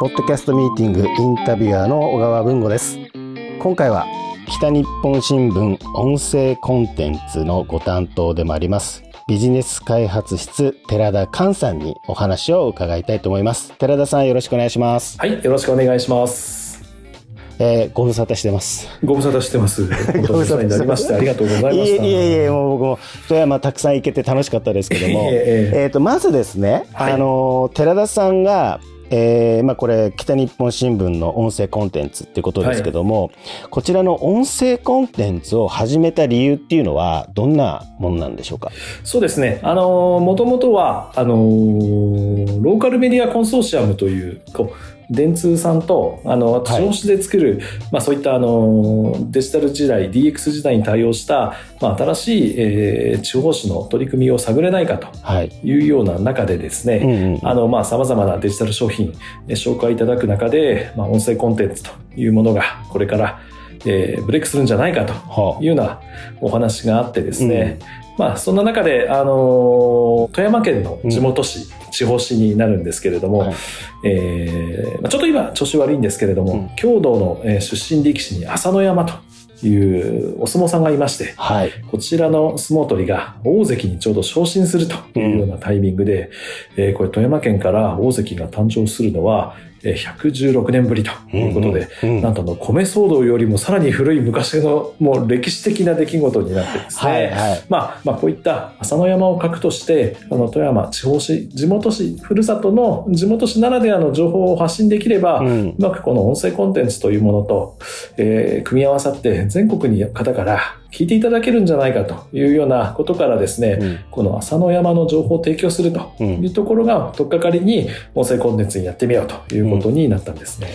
ポッドキャストミーティングインタビュアーの小川文吾です。今回は北日本新聞音声コンテンツのご担当でもありますビジネス開発室寺田寛さんにお話を伺いたいと思います。寺田さんよろしくお願いします。はいよろしくお願いします。えー、ご無沙汰してます。ご無沙汰してます。ご無沙汰になりまして、ありがとうございます。いえいえいえ、もう僕も、富山たくさん行けて楽しかったですけども、えー、えー、と、まずですね、はい、あの、寺田さんが、えー、まあこれ、北日本新聞の音声コンテンツっていうことですけども、はい、こちらの音声コンテンツを始めた理由っていうのは、どんなものなんでしょうか？そうですね。あの、もともとは、あの、ローカルメディアコンソーシアムという、こう、電通さんとあの私子で作る、はい、まあ、そういったあのデジタル時代 DX 時代に対応した、まあ、新しい、えー、地方紙の取り組みを探れないかとい。うような中でですねさまざ、まなデジタル商品紹介いただく中で、まあ、音声コンテンツというものがこれからえー、ブレイクするんじゃないかというようなお話があってですね、うん、まあそんな中で、あの富山県の地元紙、うん地方紙になるんですけれども、はい、えー、ちょっと今調子悪いんですけれども、うん、郷土の、え出身力士に朝乃山というお相撲さんがいまして、はい、こちらの相撲取りが大関にちょうど昇進するというようなタイミングで、うん、えー、これ富山県から大関が誕生するのは、116年ぶりということで、うんうん、なんとの米騒動よりもさらに古い昔のもう歴史的な出来事になってですね、はいはい、まあ、まあこういった朝の山を核としてあの富山地方市地元市ふるさとの地元市ならではの情報を発信できれば、うん、うまくこの音声コンテンツというものと、えー、組み合わさって全国に方から聞いていただけるんじゃないかというようなことからですね、うん、この朝の山の情報を提供するというところが、とっかかりに音声コンテンツにやってみようということになったんですね。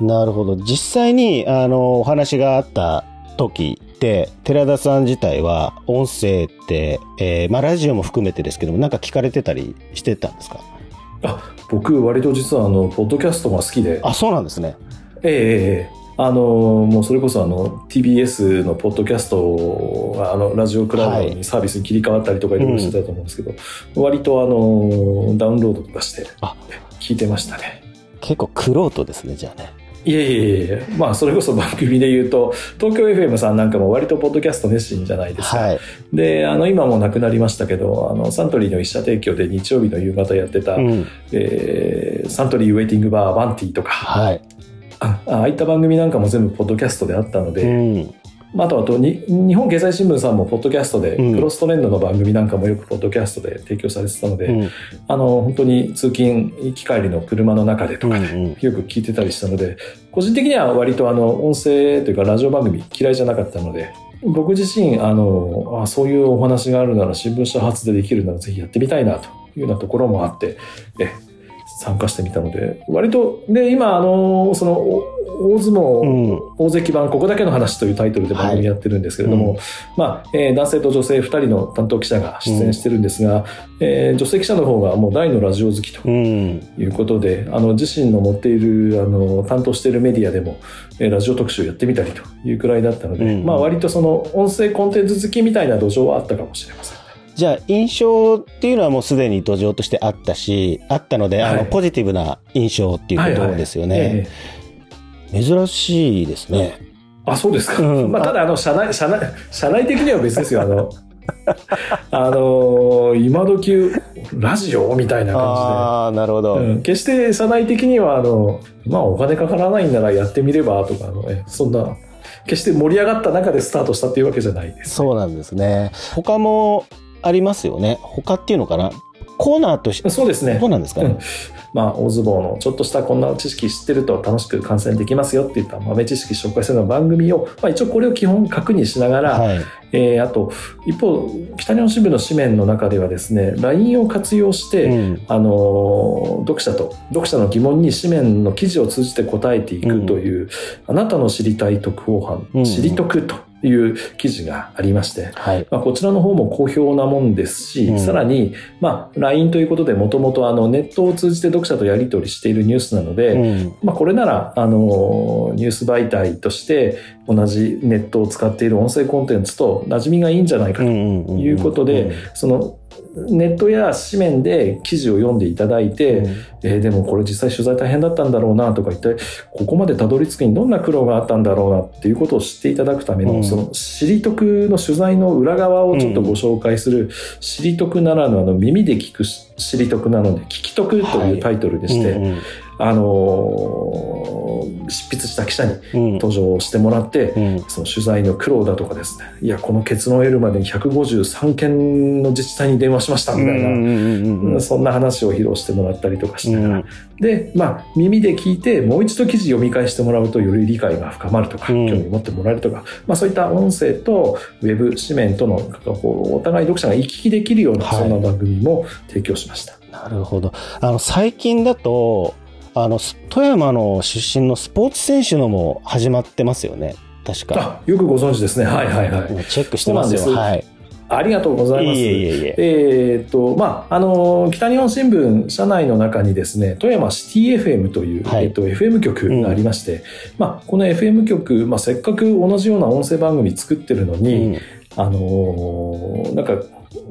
うん、なるほど。実際に、あの、お話があった時って、寺田さん自体は音声って、えー、まあラジオも含めてですけども、なんか聞かれてたりしてたんですか？あ、僕割と実はあの、ポッドキャストが好きで。あ、そうなんですね。ええええあのもうそれこそあの TBS のポッドキャストがあのラジオクラウドにサービスに切り替わったりとかいろいろしてたと思うんですけど、うん、割とあのダウンロードとかして聞いてましたね結構クロートですねじゃあね。いえいえいえまあそれこそ番組で言うと東京 FM さんなんかも割とポッドキャスト熱心じゃないですか、はい、であの今もなくなりましたけどあのサントリーの一社提供で日曜日の夕方やってた、うん、えー、サントリーウェイティングバーバンティとか、はい。あああいった番組なんかも全部ポッドキャストであったので、うんあとあとに日本経済新聞さんもポッドキャストで、クロストレンドの番組なんかもよくポッドキャストで提供されてたので、うん、あの本当に通勤行き帰りの車の中でとかで、よく聞いてたりしたので個人的には割とあの音声というかラジオ番組嫌いじゃなかったので僕自身あのあそういうお話があるなら新聞社発でできるならぜひやってみたいなというようなところもあってえ参加してみたので、割と、で、今、あの、その、大相撲、大関版、ここだけの話というタイトルで番組やってるんですけれども、はいうん、まあ、えー、男性と女性2人の担当記者が出演してるんですが、うん、えー、女性記者の方がもう大のラジオ好きということで、うん、あの、自身の持っている、あの、担当しているメディアでも、えー、ラジオ特集やってみたりというくらいだったので、まあ、割とその、音声コンテンツ好きみたいな土壌はあったかもしれません。じゃあ、印象っていうのはもうすでに土壌としてあったし、あったので、はい、あの、ポジティブな印象っていうことですよね。はいはいえー、珍しいですね。あ、そうですか。うん、まあ、ただ、あの、社内、社内、社内的には別ですよ。あの、あのー、今時ラジオみたいな感じで。ああ、なるほど、うん、決して社内的には、あの、まあ、お金かからないんならやってみればとか、あの、ね、そんな、決して盛り上がった中でスタートしたっていうわけじゃないです、ね、そうなんですね。他もありますよね。他っていうのかな？コーナーとして。そうですね。どうなんですかね？うん、まあ、大相撲のちょっとしたこんな知識知ってると楽しく観戦できますよっていった豆知識紹介するような番組を、まあ一応これを基本確認しながら、はい、えー、あと、一方、北日本支部の紙面の中ではですね、LINE を活用して、うん、あの、読者と、読者の疑問に紙面の記事を通じて答えていくという、うん、あなたの知りたい特報班、うん、知り得という記事がありまして、はい、まあ、こちらの方も好評なもんですし、うん、さらに、まあ、LINE ということでもともとあのネットを通じて読者とやり取りしているニュースなので、うん、まあ、これならあのニュース媒体として同じネットを使っている音声コンテンツと馴染みがいいんじゃないかということで、そのネットや紙面で記事を読んでいただいて、うん、えー、でもこれ実際取材大変だったんだろうなとか言ってここまでたどり着くにどんな苦労があったんだろうなっていうことを知っていただくための、うん、その知り得の取材の裏側をちょっとご紹介する、知り得ならぬあの耳で聞く知り得なので聞き得というタイトルでして、はいうんうんあのー、執筆した記者に登場してもらって、うん、その取材の苦労だとかですねいやこの結論を得るまでに153件の自治体に電話しましたみたいな、うん、そんな話を披露してもらったりとかしながら、うん、でまあ耳で聞いてもう一度記事読み返してもらうとより理解が深まるとか、興味持ってもらえるとか、まあ、そういった音声とウェブ紙面とのお互い読者が行き来できるような、そんな番組も提供しました。なるほど。あの最近だとあの、富山の出身のスポーツ選手のも始まってますよね。確か。よくご存知ですね。はいはいはい。チェックしてますよ。はい。ありがとうございます。いえいえいええー、っと、まあ、あの、北日本新聞社内の中にですね、富山シティ FM という、はい、えっと、FM 局がありまして、うん、まあ、この FM 局、まあ、せっかく同じような音声番組作ってるのに、うん、あのなんか、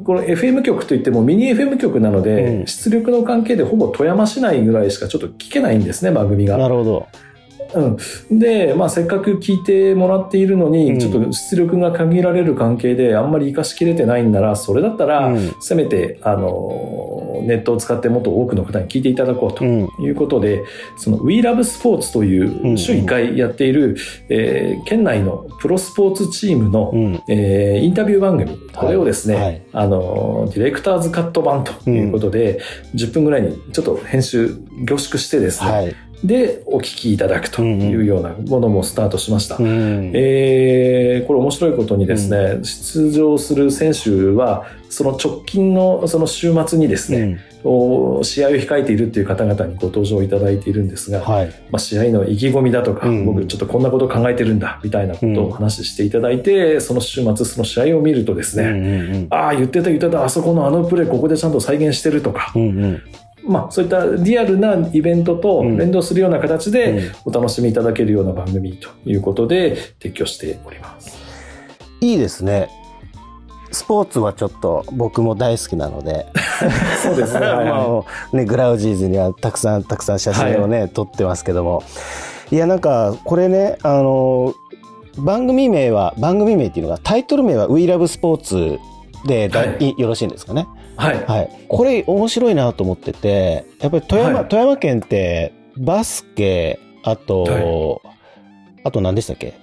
この FM 局といってもミニ FM 局なので、うん、出力の関係でほぼ富山市内ぐらいしかちょっと聞けないんですね、番組が。なるほど。うん、で、まあ、せっかく聞いてもらっているのに、ちょっと出力が限られる関係であんまり活かしきれてないんならそれだったら、せめてあのネットを使ってもっと多くの方に聞いていただこうということで、うん、その WeLoveSports という週1回やっている、えー、県内のプロスポーツチームの、うん、えー、インタビュー番組。これをですね、はい。はい、あのディレクターズカット版ということで、うん、10分ぐらいにちょっと編集凝縮してですね、はいでお聞きいただくというようなものもスタートしました。うん、えー、これ面白いことにですね、うん、出場する選手はその直近のその週末にですね、うん、試合を控えているっていう方々にご登場いただいているんですが、はい、まあ、試合の意気込みだとか、僕ちょっとこんなことを考えてるんだみたいなことを話していただいて、その週末その試合を見るとですね、うんうんうん、ああ言ってた言ってたあそこのあのプレーここでちゃんと再現してるとか、うんうんまあ、そういったリアルなイベントと連動するような形でお楽しみいただけるような番組ということで提供しております。いいですね。スポーツはちょっと僕も大好きなので。そうですね。まあ、ね、グラウジーズにはたくさんたくさん写真をね、はい、撮ってますけども。いや、なんか、これね、あの、番組名は、番組名っていうのが、タイトル名は We Love Sports で、はい、よろしいんですかね？はい。はい。これ面白いなと思ってて、やっぱり富山、はい、富山県ってバスケ、あと、はい、あと何でしたっけ？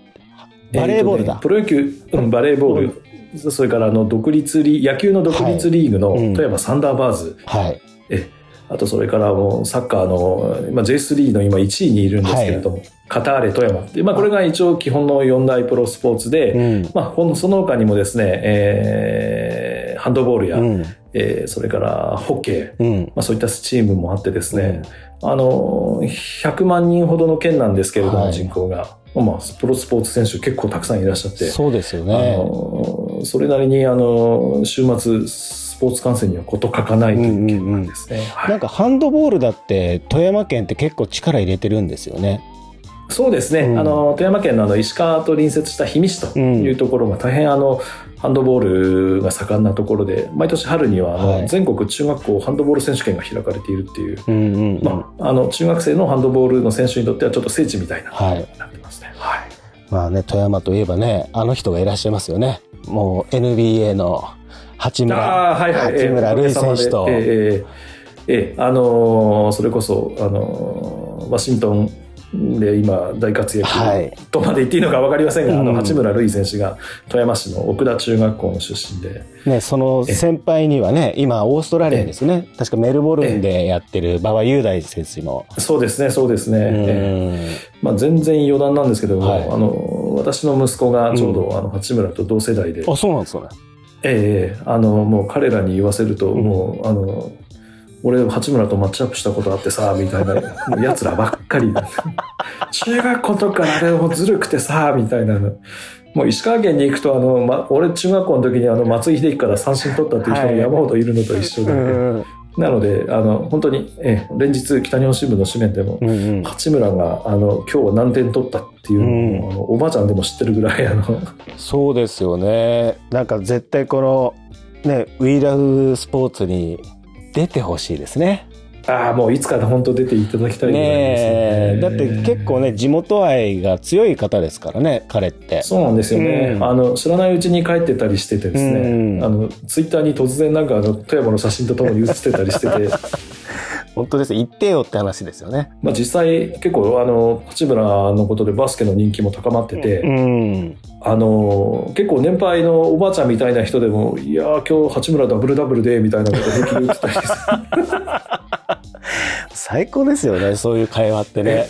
バレーボールだ。えーね、プロ野球、うん、バレーボール、うん、それからあの独立リ野球の独立リーグの富山サンダーバーズ。はい。えあとそれからもうサッカーの、まあ、J3 の今1位にいるんですけれども、はい、カターレ富山。っていう、まあ、これが一応基本の4大プロスポーツで、うん、まあ、その他にもですね、えー、ハンドボールや、うん、えー、それからホッケー、うん、まあ、そういったチームもあってですね、あの100万人ほどの県なんですけれども、はい、人口が。まあ、プロスポーツ選手結構たくさんいらっしゃって。そうですよね。それなりに、あの、週末、ポーツ観戦には事欠かないという県なんですね、うんうん。うんはい、なんかハンドボールだって富山県って結構力入れてるんですよね。そうですね、うん、あの富山県のあの石川と隣接した氷見市というところが大変あの、ハンドボールが盛んなところで毎年春にはあの、全国中学校ハンドボール選手権が開かれているっていう、うんうんうん、まあ、あの中学生のハンドボールの選手にとってはちょっと聖地みたいなことになってますね。はい、はい、まあね富山といえばねあの人がいらっしゃいますよね。もう NBA の八村、はいはい、八村塁選手と。えー、えー、あのー、それこそ、あのー、ワシントンで今大活躍、はい、とまで言っていいのか分かりませんが、うん、あの八村塁選手が富山市の奥田中学校の出身で、ね、その先輩にはね今オーストラリアですね。確かメルボルンでやってる馬場雄大選手も。そうですねそうですね、えー、まあ、全然余談なんですけども、はい、あの私の息子がちょうど、うん、あの八村と同世代で。あそうなんですかねええー、あのもう彼らに言わせると、もうあの俺八村とマッチアップしたことあってさみたいな やつらばっかり。中学校の時からあれもずるくてさみたいな。もう石川県に行くとあの、ま、俺中学校の時にあの松井秀喜から三振取ったっていう人が山ほどいるのと一緒で、はい、なのであの本当に、え連日北日本新聞の紙面でも、うんうん、八村があの今日は何点取ったっていうのを、うん、あのおばあちゃんでも知ってるぐらいあの。そうですよね。なんか絶対このね、ウィーラフスポーツに出てほしいですね。ああ、もういつか本当出ていただきたいね。だって結構ね、地元愛が強い方ですからね、彼って。そうなんですよね。うん、あの、知らないうちに帰ってたりしててですね、うん、あの、ツイッターに突然なんかあの、富山の写真とともに写ってたりしてて、本当です。行ってよって話ですよね。まあ実際結構あの、八村のことでバスケの人気も高まってて、うん、あの、結構年配のおばあちゃんみたいな人でも、いや今日八村ダブルダブルで、みたいなこと平気で言ってたり 最高ですよね、そういう会話ってね。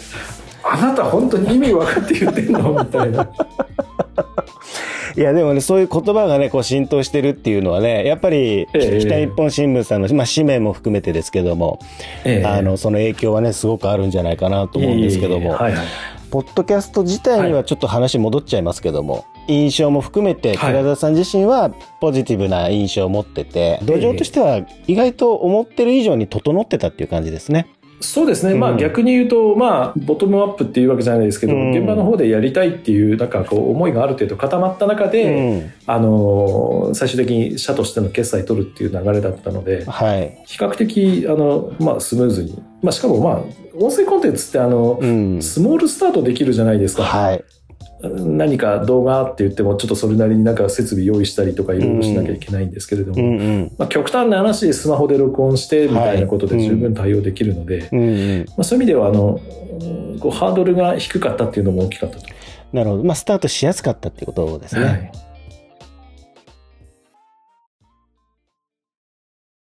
あなた本当に意味分かって言ってんの？みたいな。いや、でもね、そういう言葉がね、こう浸透してるっていうのはね、やっぱり、北日本新聞さんの、まあ、紙面も含めてですけども、えあの、その影響はね、すごくあるんじゃないかなと思うんですけども、はいはい、ポッドキャスト自体にはちょっと話戻っちゃいますけども、はい、印象も含めて、寺田さん自身はポジティブな印象を持ってて、土壌としては意外と思ってる以上に整ってたっていう感じですね。そうですね、まあ逆に言うと、まあ、ボトムアップっていうわけじゃないですけど、うん、現場の方でやりたいっていう、なんかこう、思いがある程度固まった中で、うん、あの、最終的に社としての決済取るっていう流れだったので、はい、比較的、あの、まあ、スムーズに。まあ、しかもまあ、音声コンテンツってあの、うん、スモールスタートできるじゃないですか。はい。何か動画って言ってもちょっとそれなりになんか設備用意したりとかいろいろしなきゃいけないんですけれども、うんうん、まあ、極端な話スマホで録音してみたいなことで十分対応できるので、はいうんまあ、そういう意味ではあのこうハードルが低かったっていうのも大きかったと。なるほど。まあ、スタートしやすかったっていうことですね。はい